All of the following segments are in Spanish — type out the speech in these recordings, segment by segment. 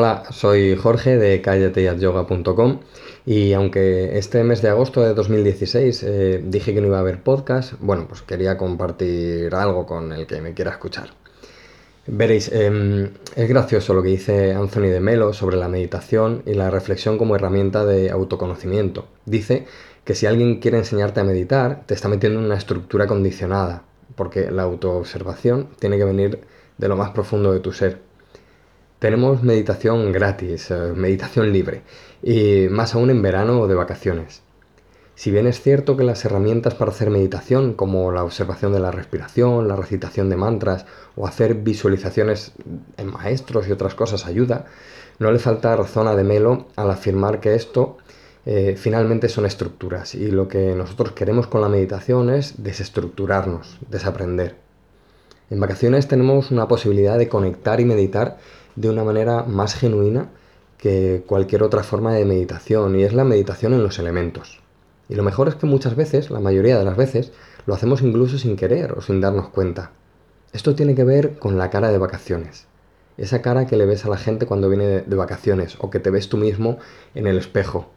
Hola, soy Jorge de callateyatyoga.com y aunque este mes de agosto de 2016 eh, dije que no iba a haber podcast, bueno, pues quería compartir algo con el que me quiera escuchar. Veréis, em, es gracioso lo que dice Anthony de Melo sobre la meditación y la reflexión como herramienta de autoconocimiento. Dice que si alguien quiere enseñarte a meditar, te está metiendo en una estructura condicionada, porque la autoobservación tiene que venir de lo más profundo de tu ser tenemos meditación gratis, eh, meditación libre, y más aún en verano o de vacaciones. Si bien es cierto que las herramientas para hacer meditación, como la observación de la respiración, la recitación de mantras o hacer visualizaciones en maestros y otras cosas ayuda, no le falta razón a De Melo al afirmar que esto eh, finalmente son estructuras y lo que nosotros queremos con la meditación es desestructurarnos, desaprender. En vacaciones tenemos una posibilidad de conectar y meditar de una manera más genuina que cualquier otra forma de meditación y es la meditación en los elementos. Y lo mejor es que muchas veces, la mayoría de las veces, lo hacemos incluso sin querer o sin darnos cuenta. Esto tiene que ver con la cara de vacaciones. Esa cara que le ves a la gente cuando viene de, vacaciones o que te ves tú mismo en el espejo.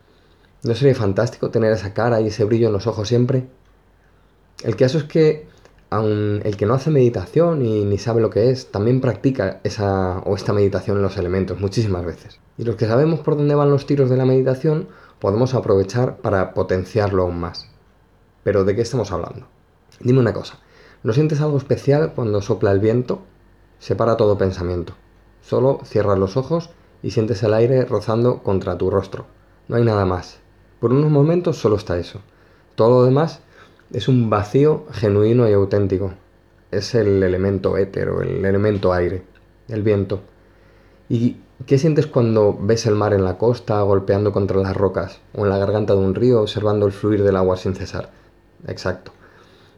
¿No sería fantástico tener esa cara y ese brillo en los ojos siempre? El caso es que aun el que no hace meditación y ni sabe lo que es, también practica esa o esta meditación en los elementos muchísimas veces. Y los que sabemos por dónde van los tiros de la meditación, podemos aprovechar para potenciarlo aún más. Pero ¿de qué estamos hablando? Dime una cosa, ¿no sientes algo especial cuando sopla el viento? Separa todo pensamiento. Solo cierras los ojos y sientes el aire rozando contra tu rostro. No hay nada más. Por unos momentos solo está eso. Todo lo demás es un vacío genuino y auténtico. Es el elemento éter o el elemento aire, el viento. ¿Y qué sientes cuando ves el mar en la costa golpeando contra las rocas o en la garganta de un río observando el fluir del agua sin cesar? Exacto.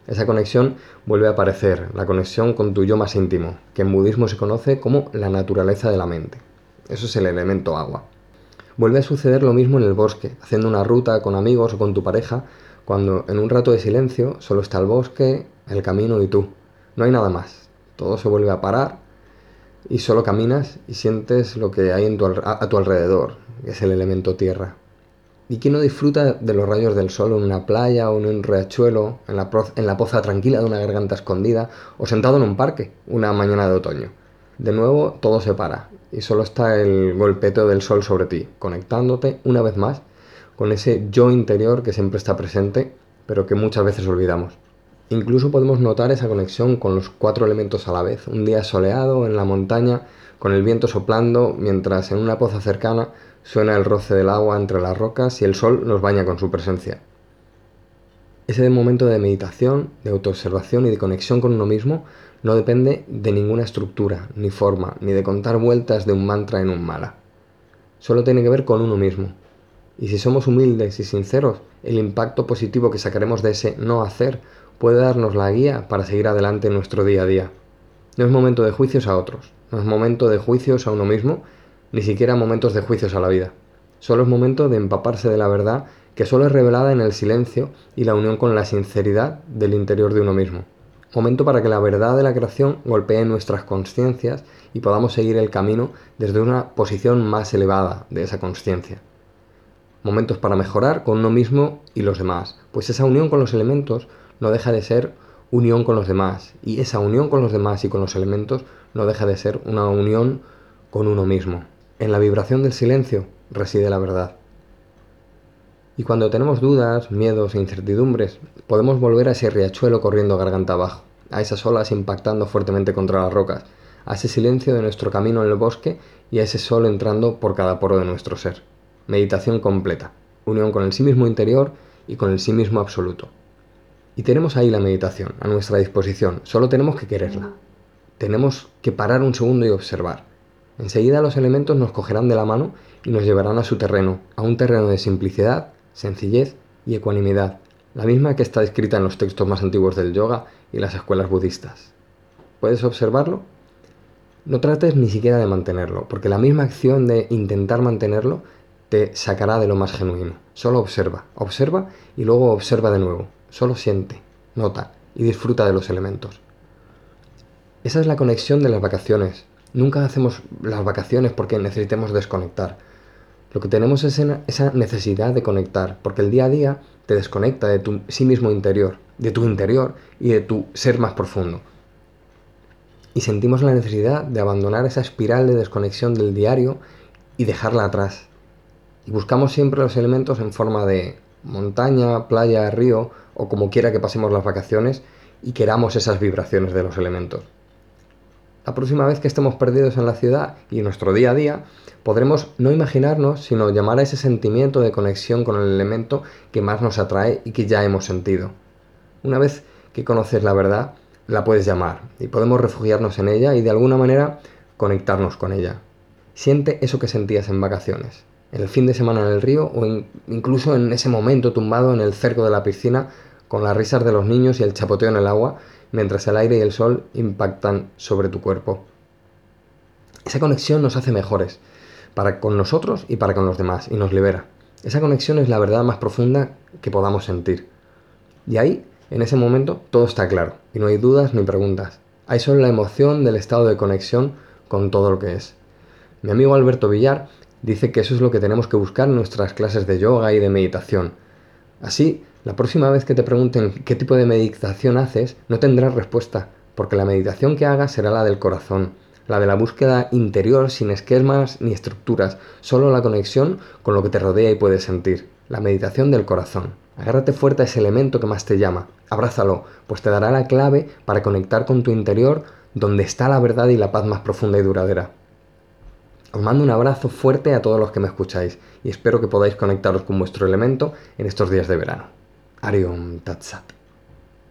Esa conexión vuelve a aparecer, la conexión con tu yo más íntimo, que en budismo se conoce como la naturaleza de la mente. Eso es el elemento agua. Vuelve a suceder lo mismo en el bosque, haciendo una ruta con amigos o con tu pareja, cuando en un rato de silencio solo está el bosque, el camino y tú. No hay nada más. Todo se vuelve a parar y solo caminas y sientes lo que hay a, tu alrededor, que es el elemento tierra. ¿Y quién no disfruta de los rayos del sol en una playa o en un riachuelo, en la, en la poza tranquila de una garganta escondida o sentado en un parque una mañana de otoño? De nuevo todo se para y solo está el golpeteo del sol sobre ti, conectándote una vez más con ese yo interior que siempre está presente, pero que muchas veces olvidamos. Incluso podemos notar esa conexión con los cuatro elementos a la vez, un día soleado en la montaña, con el viento soplando, mientras en una poza cercana suena el roce del agua entre las rocas y el sol nos baña con su presencia. Ese momento de meditación, de autoobservación y de conexión con uno mismo no depende de ninguna estructura, ni forma, ni de contar vueltas de un mantra en un mala. Solo tiene que ver con uno mismo, y si somos humildes y sinceros, el impacto positivo que sacaremos de ese no hacer puede darnos la guía para seguir adelante en nuestro día a día. No es momento de juicios a otros, no es momento de juicios a uno mismo, ni siquiera momentos de juicios a la vida. Solo es momento de empaparse de la verdad que solo es revelada en el silencio y la unión con la sinceridad del interior de uno mismo. Momento para que la verdad de la creación golpee nuestras conciencias y podamos seguir el camino desde una posición más elevada de esa conciencia momentos para mejorar con uno mismo y los demás, pues esa unión con los elementos no deja de ser unión con los demás, y esa unión con los demás y con los elementos no deja de ser una unión con uno mismo. En la vibración del silencio reside la verdad. Y cuando tenemos dudas, miedos e incertidumbres, podemos volver a ese riachuelo corriendo garganta abajo, a esas olas impactando fuertemente contra las rocas, a ese silencio de nuestro camino en el bosque y a ese sol entrando por cada poro de nuestro ser. Meditación completa, unión con el sí mismo interior y con el sí mismo absoluto. Y tenemos ahí la meditación a nuestra disposición, solo tenemos que quererla. Tenemos que parar un segundo y observar. Enseguida los elementos nos cogerán de la mano y nos llevarán a su terreno, a un terreno de simplicidad, sencillez y ecuanimidad, la misma que está escrita en los textos más antiguos del yoga y las escuelas budistas. ¿Puedes observarlo? No trates ni siquiera de mantenerlo, porque la misma acción de intentar mantenerlo te sacará de lo más genuino. Solo observa, observa y luego observa de nuevo. Solo siente, nota y disfruta de los elementos. Esa es la conexión de las vacaciones, Nunca hacemos las vacaciones porque necesitemos desconectar. Lo que tenemos es esa necesidad de conectar, porque el día a día te desconecta de tu sí mismo interior, de tu interior y de tu ser más profundo. Y sentimos la necesidad de abandonar esa espiral de desconexión del diario y dejarla atrás. Y buscamos siempre los elementos en forma de montaña, playa, río o como quiera que pasemos las vacaciones y queramos esas vibraciones de los elementos. La próxima vez que estemos perdidos en la ciudad y nuestro día a día, podremos no imaginarnos, sino llamar a ese sentimiento de conexión con el elemento que más nos atrae y que ya hemos sentido. Una vez que conoces la verdad, la puedes llamar y podemos refugiarnos en ella y de alguna manera conectarnos con ella. Siente eso que sentías en vacaciones, el fin de semana en el río o incluso en ese momento tumbado en el cerco de la piscina con las risas de los niños y el chapoteo en el agua mientras el aire y el sol impactan sobre tu cuerpo. Esa conexión nos hace mejores, para con nosotros y para con los demás, y nos libera. Esa conexión es la verdad más profunda que podamos sentir. Y ahí, en ese momento, todo está claro, y no hay dudas ni preguntas. Hay solo la emoción del estado de conexión con todo lo que es. Mi amigo Alberto Villar dice que eso es lo que tenemos que buscar en nuestras clases de yoga y de meditación. Así, la próxima vez que te pregunten qué tipo de meditación haces, no tendrás respuesta, porque la meditación que hagas será la del corazón, la de la búsqueda interior sin esquemas ni estructuras, solo la conexión con lo que te rodea y puedes sentir, la meditación del corazón. Agárrate fuerte a ese elemento que más te llama, abrázalo, pues te dará la clave para conectar con tu interior donde está la verdad y la paz más profunda y duradera. Os mando un abrazo fuerte a todos los que me escucháis y espero que podáis conectaros con vuestro elemento en estos días de verano. Arium Tatsat.